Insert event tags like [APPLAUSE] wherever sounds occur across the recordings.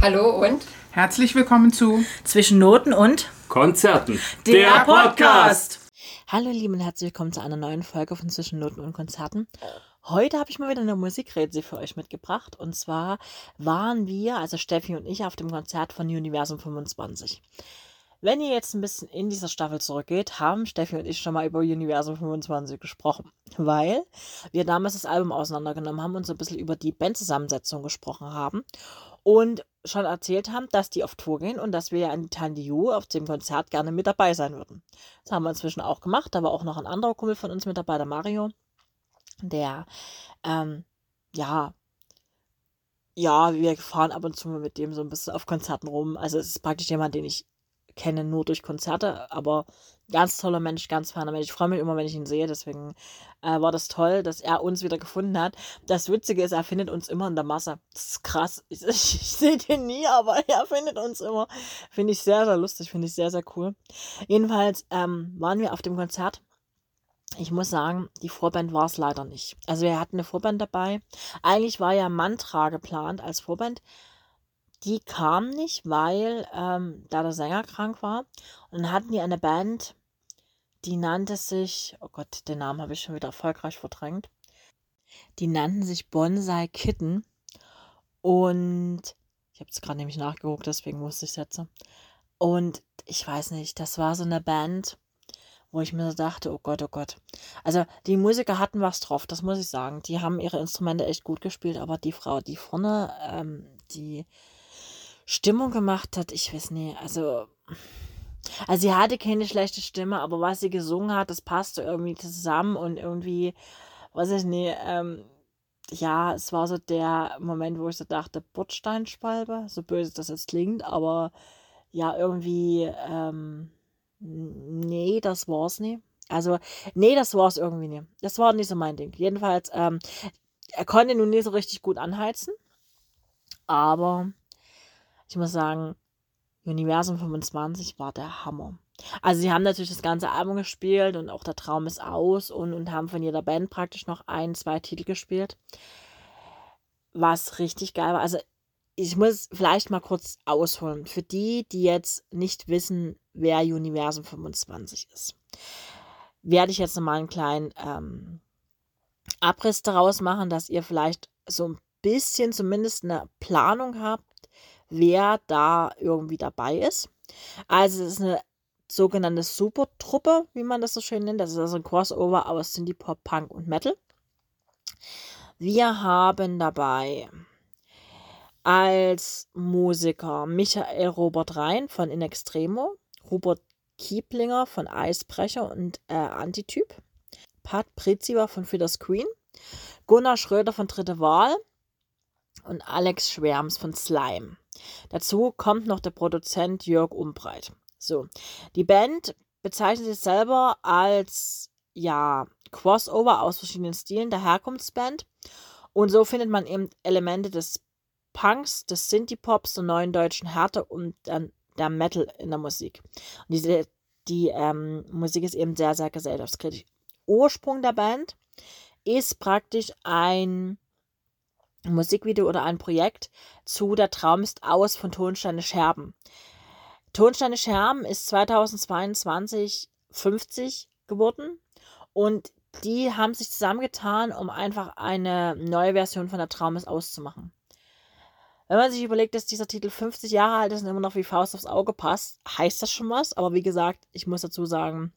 Hallo und Herzlich willkommen zu Zwischen Noten und Konzerten. der Podcast. Hallo, lieben und herzlich willkommen zu einer neuen Folge von Zwischen Noten und Konzerten. Heute habe ich mal wieder eine Musikrätsel für euch mitgebracht. Und zwar waren wir, also Steffi und ich, auf dem Konzert von Universum 25. Wenn ihr jetzt ein bisschen in dieser Staffel zurückgeht, haben Steffi und ich schon mal über Universum 25 gesprochen. Weil wir damals das Album auseinandergenommen haben und so ein bisschen über die Bandzusammensetzung gesprochen haben. Und schon erzählt haben, dass die auf Tour gehen und dass wir ja an Tandiu auf dem Konzert gerne mit dabei sein würden. Das haben wir inzwischen auch gemacht. Da war auch noch ein anderer Kumpel von uns mit dabei, der Mario, der, ähm, ja, ja, wir fahren ab und zu mit dem so ein bisschen auf Konzerten rum. Also es ist praktisch jemand, den ich kenne nur durch Konzerte, aber ganz toller Mensch, ganz feiner Mensch. Ich freue mich immer, wenn ich ihn sehe, deswegen äh, war das toll, dass er uns wieder gefunden hat. Das Witzige ist, er findet uns immer in der Masse. Das ist krass. [LAUGHS] Ich, ich, ich sehe den nie, aber er findet uns immer. Finde ich sehr, sehr lustig, finde ich sehr, sehr cool. Jedenfalls ähm, waren wir auf dem Konzert. Ich muss sagen, die Vorband war es leider nicht. Also wir hatten eine Vorband dabei. Eigentlich war ja Mantra geplant als Vorband. Die kam nicht, weil ähm, da der Sänger krank war. Und dann hatten die eine Band, die nannte sich, oh Gott, den Namen habe ich schon wieder erfolgreich verdrängt. Die nannten sich Bonsai Kitten. Und ich habe es gerade nämlich nachgeguckt, deswegen wusste ich es jetzt. Und ich weiß nicht, das war so eine Band, wo ich mir so dachte, oh Gott, oh Gott. Also die Musiker hatten was drauf, das muss ich sagen. Die haben ihre Instrumente echt gut gespielt, aber die Frau, die vorne ähm, die Stimmung gemacht hat, ich weiß nicht, also also sie hatte keine schlechte Stimme, aber was sie gesungen hat, das passte irgendwie zusammen und irgendwie, weiß ich nicht, ähm, ja, es war so der Moment, wo ich so dachte, Bordsteinspalbe, so böse das jetzt klingt, aber ja, irgendwie, ähm, nee, das war's nicht. Also, nee, das war's irgendwie nicht. Das war nicht so mein Ding. Jedenfalls, ähm, er konnte nun nicht so richtig gut anheizen, aber ich muss sagen, Universum 25 war der Hammer. Also sie haben natürlich das ganze Album gespielt und auch der Traum ist aus und, und haben von jeder Band praktisch noch ein, zwei Titel gespielt. Was richtig geil war. Also ich muss vielleicht mal kurz ausholen. Für die, die jetzt nicht wissen, wer Universum 25 ist, werde ich jetzt nochmal einen kleinen ähm, Abriss daraus machen, dass ihr vielleicht so ein bisschen zumindest eine Planung habt, wer da irgendwie dabei ist. Also es ist eine sogenannte Supertruppe, wie man das so schön nennt. Das ist also ein Crossover aus Indie Pop, Punk und Metal. Wir haben dabei als Musiker Michael Robert Rhein von In Extremo, Robert Kieplinger von Eisbrecher und äh, Antityp, Pat Priziva von Fiddler's Queen, Gunnar Schröder von Dritte Wahl und Alex Schwärms von Slime. Dazu kommt noch der Produzent Jörg Umbreit. So, die Band bezeichnet sich selber als ja Crossover aus verschiedenen Stilen der Herkunftsband und so findet man eben Elemente des Punks, des Synthie-Pops, der neuen deutschen Härte und dann der Metal in der Musik. Und diese, die ähm, Musik ist eben sehr, sehr gesellschaftskritisch. Ursprung der Band ist praktisch ein Musikvideo oder ein Projekt zu Der Traum ist aus von Tonsteine Scherben. Tonsteine Scherben ist 2022 50 geworden und die haben sich zusammengetan, um einfach eine neue Version von Der Traum ist auszumachen. Wenn man sich überlegt, dass dieser Titel 50 Jahre alt ist und immer noch wie Faust aufs Auge passt, heißt das schon was. Aber wie gesagt, ich muss dazu sagen,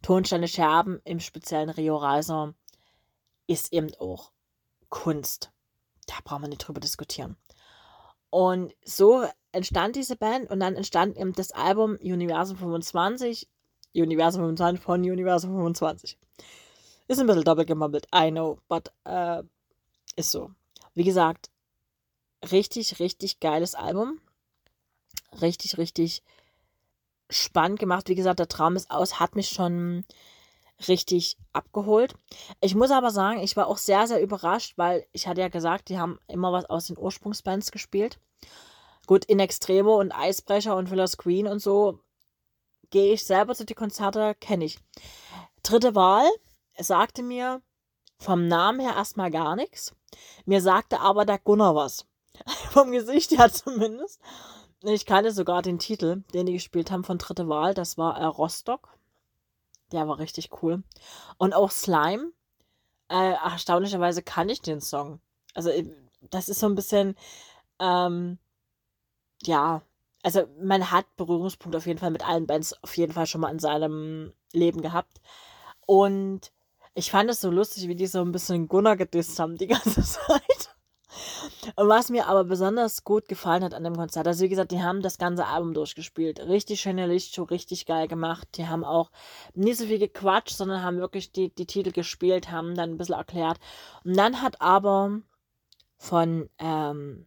Tonsteine Scherben im speziellen Rio Reiser ist eben auch Kunst da brauchen wir nicht drüber diskutieren. Und so entstand diese Band und dann entstand eben das Album Universum 25, Universum 25 von Universum 25. Ist ein bisschen doppelt gemobbelt, I know, but äh, ist so. Wie gesagt, richtig, richtig geiles Album. Richtig, richtig spannend gemacht. Wie gesagt, der Traum ist aus, hat mich schon richtig abgeholt. Ich muss aber sagen, ich war auch sehr, sehr überrascht, weil ich hatte ja gesagt, die haben immer was aus den Ursprungsbands gespielt. Gut, In Extremo und Eisbrecher und Filler Screen und so gehe ich selber zu den Konzerte, kenne ich. Dritte Wahl sagte mir vom Namen her erstmal gar nichts. Mir sagte aber der Gunnar was. [LAUGHS] Vom Gesicht ja zumindest. Ich kannte sogar den Titel, den die gespielt haben von Dritte Wahl. Das war äh, Rostock. Der war richtig cool. Und auch Slime. Äh, erstaunlicherweise kann ich den Song. Also, äh, das ist so ein bisschen, ähm, ja, also man hat Berührungspunkte auf jeden Fall mit allen Bands auf jeden Fall schon mal in seinem Leben gehabt. Und ich fand es so lustig, wie die so ein bisschen Gunnar gedisst haben die ganze [LAUGHS] Zeit. Und was mir aber besonders gut gefallen hat an dem Konzert, also wie gesagt, die haben das ganze Album durchgespielt. Richtig schöne Lichtshow, richtig geil gemacht. Die haben auch nicht so viel gequatscht, sondern haben wirklich die, die Titel gespielt, haben dann ein bisschen erklärt. Und dann hat aber von ähm,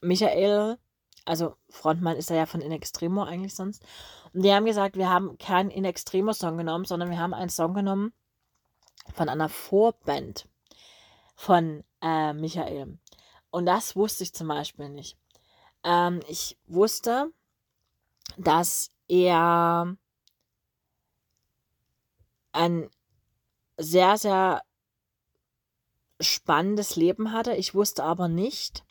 Michael, also Frontmann ist er ja von In Extremo eigentlich sonst, und die haben gesagt, wir haben keinen In Extremo Song genommen, sondern wir haben einen Song genommen von einer Vorband von äh, Michael. Und das wusste ich zum Beispiel nicht. Ähm, ich wusste, dass er ein sehr, sehr spannendes Leben hatte. Ich wusste aber nicht,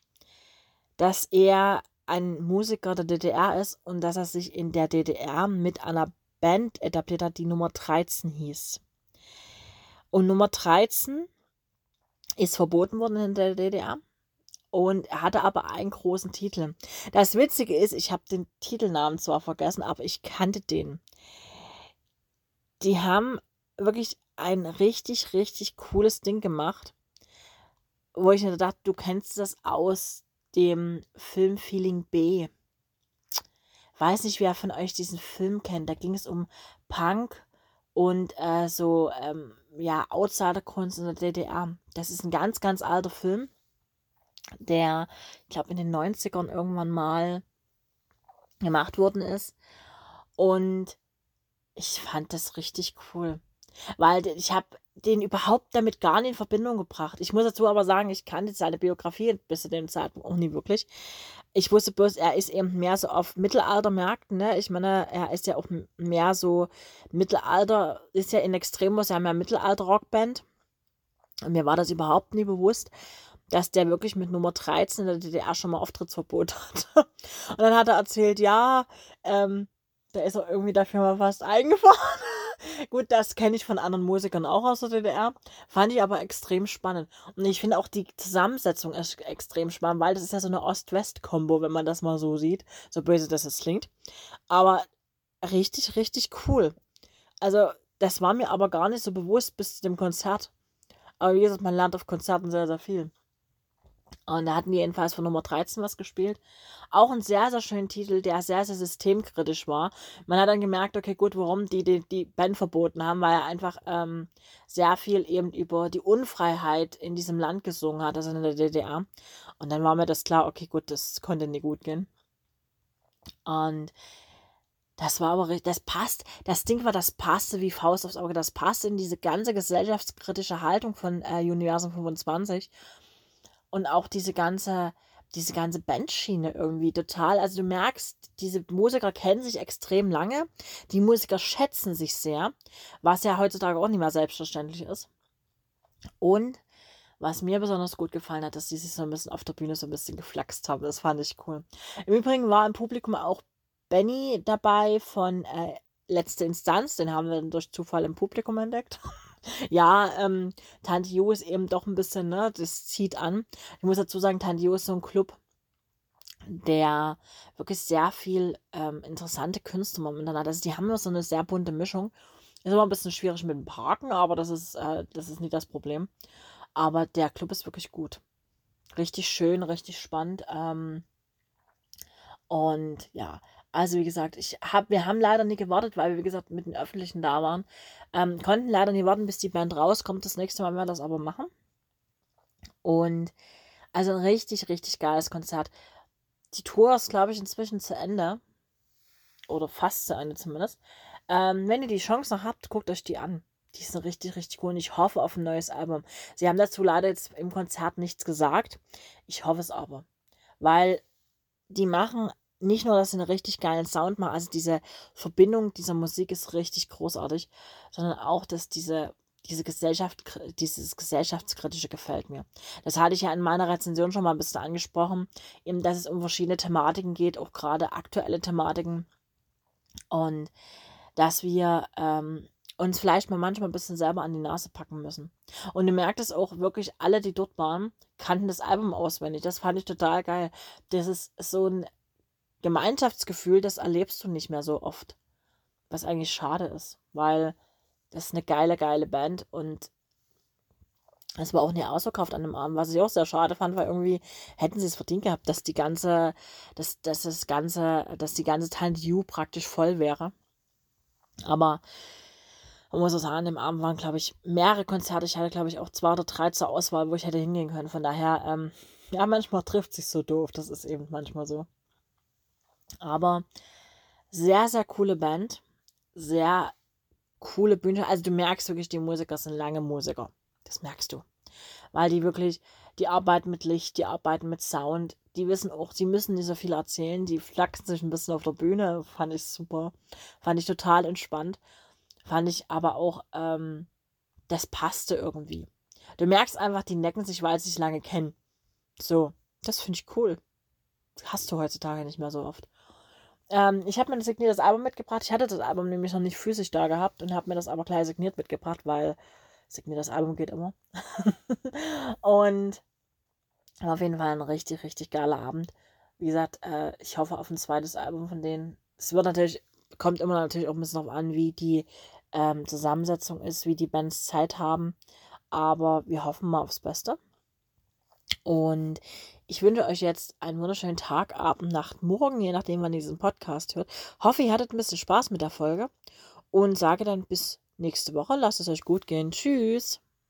dass er ein Musiker der DDR ist und dass er sich in der DDR mit einer Band etabliert hat, die Nummer 13 hieß. Und Nummer 13 ist verboten worden in der DDR. Und er hatte aber einen großen Titel. Das Witzige ist, ich habe den Titelnamen zwar vergessen, aber ich kannte den. Die haben wirklich ein richtig, richtig cooles Ding gemacht, wo ich mir dachte, du kennst das aus dem Film Feeling B. Weiß nicht, wer von euch diesen Film kennt. Da ging es um Punk und äh, so ähm, ja, Outsider-Kunst in der DDR. Das ist ein ganz, ganz alter Film, der, ich glaube, in den 90ern irgendwann mal gemacht worden ist. Und ich fand das richtig cool. Weil ich habe den überhaupt damit gar nicht in Verbindung gebracht. Ich muss dazu aber sagen, ich kannte seine Biografie bis zu dem Zeitpunkt auch nie wirklich. Ich wusste bloß, er ist eben mehr so auf Mittelaltermärkten, ne? Ich meine, er ist ja auch mehr so Mittelalter, ist ja in Extremos, ja mehr Mittelalter-Rockband. Und mir war das überhaupt nie bewusst, dass der wirklich mit Nummer 13 in der DDR schon mal Auftrittsverbot [LAUGHS] hatte. Und dann hat er erzählt, ja, ähm, da ist er irgendwie dafür mal fast eingefahren. Gut, das kenne ich von anderen Musikern auch aus der DDR. Fand ich aber extrem spannend. Und ich finde auch die Zusammensetzung ist extrem spannend, weil das ist ja so eine Ost-West-Kombo, wenn man das mal so sieht. So böse, dass es klingt. Aber richtig, richtig cool. Also, das war mir aber gar nicht so bewusst bis zu dem Konzert. Aber wie gesagt, man lernt auf Konzerten sehr, sehr viel. Und da hatten die jedenfalls von Nummer 13 was gespielt. Auch ein sehr, sehr schöner Titel, der sehr, sehr systemkritisch war. Man hat dann gemerkt, okay, gut, warum die die, die Band verboten haben, weil er einfach ähm, sehr viel eben über die Unfreiheit in diesem Land gesungen hat, also in der DDR. Und dann war mir das klar, okay, gut, das konnte nicht gut gehen. Und das war aber, das passt, das Ding war, das passte wie Faust aufs Auge, das passte in diese ganze gesellschaftskritische Haltung von äh, Universum 25 und auch diese ganze, diese ganze Bandschiene irgendwie total. Also du merkst, diese Musiker kennen sich extrem lange. Die Musiker schätzen sich sehr, was ja heutzutage auch nicht mehr selbstverständlich ist. Und was mir besonders gut gefallen hat, dass die sich so ein bisschen auf der Bühne so ein bisschen geflaxt haben. Das fand ich cool. Im Übrigen war im Publikum auch Benny dabei von äh, Letzte Instanz. Den haben wir durch Zufall im Publikum entdeckt. [LAUGHS] Ja, ähm, Tante Jo ist eben doch ein bisschen, ne, das zieht an. Ich muss dazu sagen, Tante Jo ist so ein Club, der wirklich sehr viel ähm, interessante Künstler momentan hat. Also die haben so eine sehr bunte Mischung. Ist immer ein bisschen schwierig mit dem Parken, aber das ist, äh, das ist nicht das Problem. Aber der Club ist wirklich gut. Richtig schön, richtig spannend. Ähm, und ja, also wie gesagt, ich hab, wir haben leider nie gewartet, weil wir, wie gesagt, mit den Öffentlichen da waren. Ähm, konnten leider nie warten, bis die Band rauskommt. Das nächste Mal werden wir das aber machen. Und also ein richtig, richtig geiles Konzert. Die Tour ist, glaube ich, inzwischen zu Ende. Oder fast zu Ende zumindest. Ähm, wenn ihr die Chance noch habt, guckt euch die an. Die sind richtig, richtig cool und ich hoffe auf ein neues Album. Sie haben dazu leider jetzt im Konzert nichts gesagt. Ich hoffe es aber. Weil die machen nicht nur, dass sie einen richtig geilen Sound machen, also diese Verbindung dieser Musik ist richtig großartig, sondern auch, dass diese, diese Gesellschaft, dieses gesellschaftskritische gefällt mir. Das hatte ich ja in meiner Rezension schon mal ein bisschen angesprochen, eben, dass es um verschiedene Thematiken geht, auch gerade aktuelle Thematiken. Und dass wir ähm, uns vielleicht mal manchmal ein bisschen selber an die Nase packen müssen. Und du merkst es auch wirklich, alle, die dort waren, kannten das Album auswendig. Das fand ich total geil. Das ist so ein Gemeinschaftsgefühl, das erlebst du nicht mehr so oft. Was eigentlich schade ist, weil das ist eine geile, geile Band und es war auch nie ausverkauft an dem Abend, was ich auch sehr schade fand, weil irgendwie hätten sie es verdient gehabt, dass die ganze, dass, dass das ganze, dass die ganze Tante U praktisch voll wäre. Aber man muss auch sagen, an dem Abend waren, glaube ich, mehrere Konzerte. Ich hatte, glaube ich, auch zwei oder drei zur Auswahl, wo ich hätte hingehen können. Von daher, ähm, ja, manchmal trifft sich so doof. Das ist eben manchmal so. Aber sehr, sehr coole Band. Sehr coole Bühne. Also du merkst wirklich, die Musiker sind lange Musiker. Das merkst du. Weil die wirklich, die arbeiten mit Licht, die arbeiten mit Sound. Die wissen auch, sie müssen nicht so viel erzählen. Die flachsen sich ein bisschen auf der Bühne. Fand ich super. Fand ich total entspannt. Fand ich aber auch, ähm, das passte irgendwie. Du merkst einfach, die necken sich, weil sie sich lange kennen. So, das finde ich cool. Hast du heutzutage nicht mehr so oft. Ähm, ich habe mir das signiertes Album mitgebracht. Ich hatte das Album nämlich noch nicht physisch da gehabt und habe mir das aber gleich signiert mitgebracht, weil signiertes Album geht immer. [LAUGHS] und auf jeden Fall ein richtig, richtig geiler Abend. Wie gesagt, äh, ich hoffe auf ein zweites Album von denen. Es wird natürlich, kommt immer natürlich auch ein bisschen darauf an, wie die ähm, Zusammensetzung ist, wie die Bands Zeit haben. Aber wir hoffen mal aufs Beste. Und ich wünsche euch jetzt einen wunderschönen Tag, Abend, Nacht, Morgen, je nachdem, wann ihr diesen Podcast hört. Hoffe, ihr hattet ein bisschen Spaß mit der Folge und sage dann bis nächste Woche. Lasst es euch gut gehen. Tschüss.